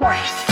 Bye.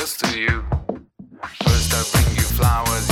this to you. First I bring you flowers.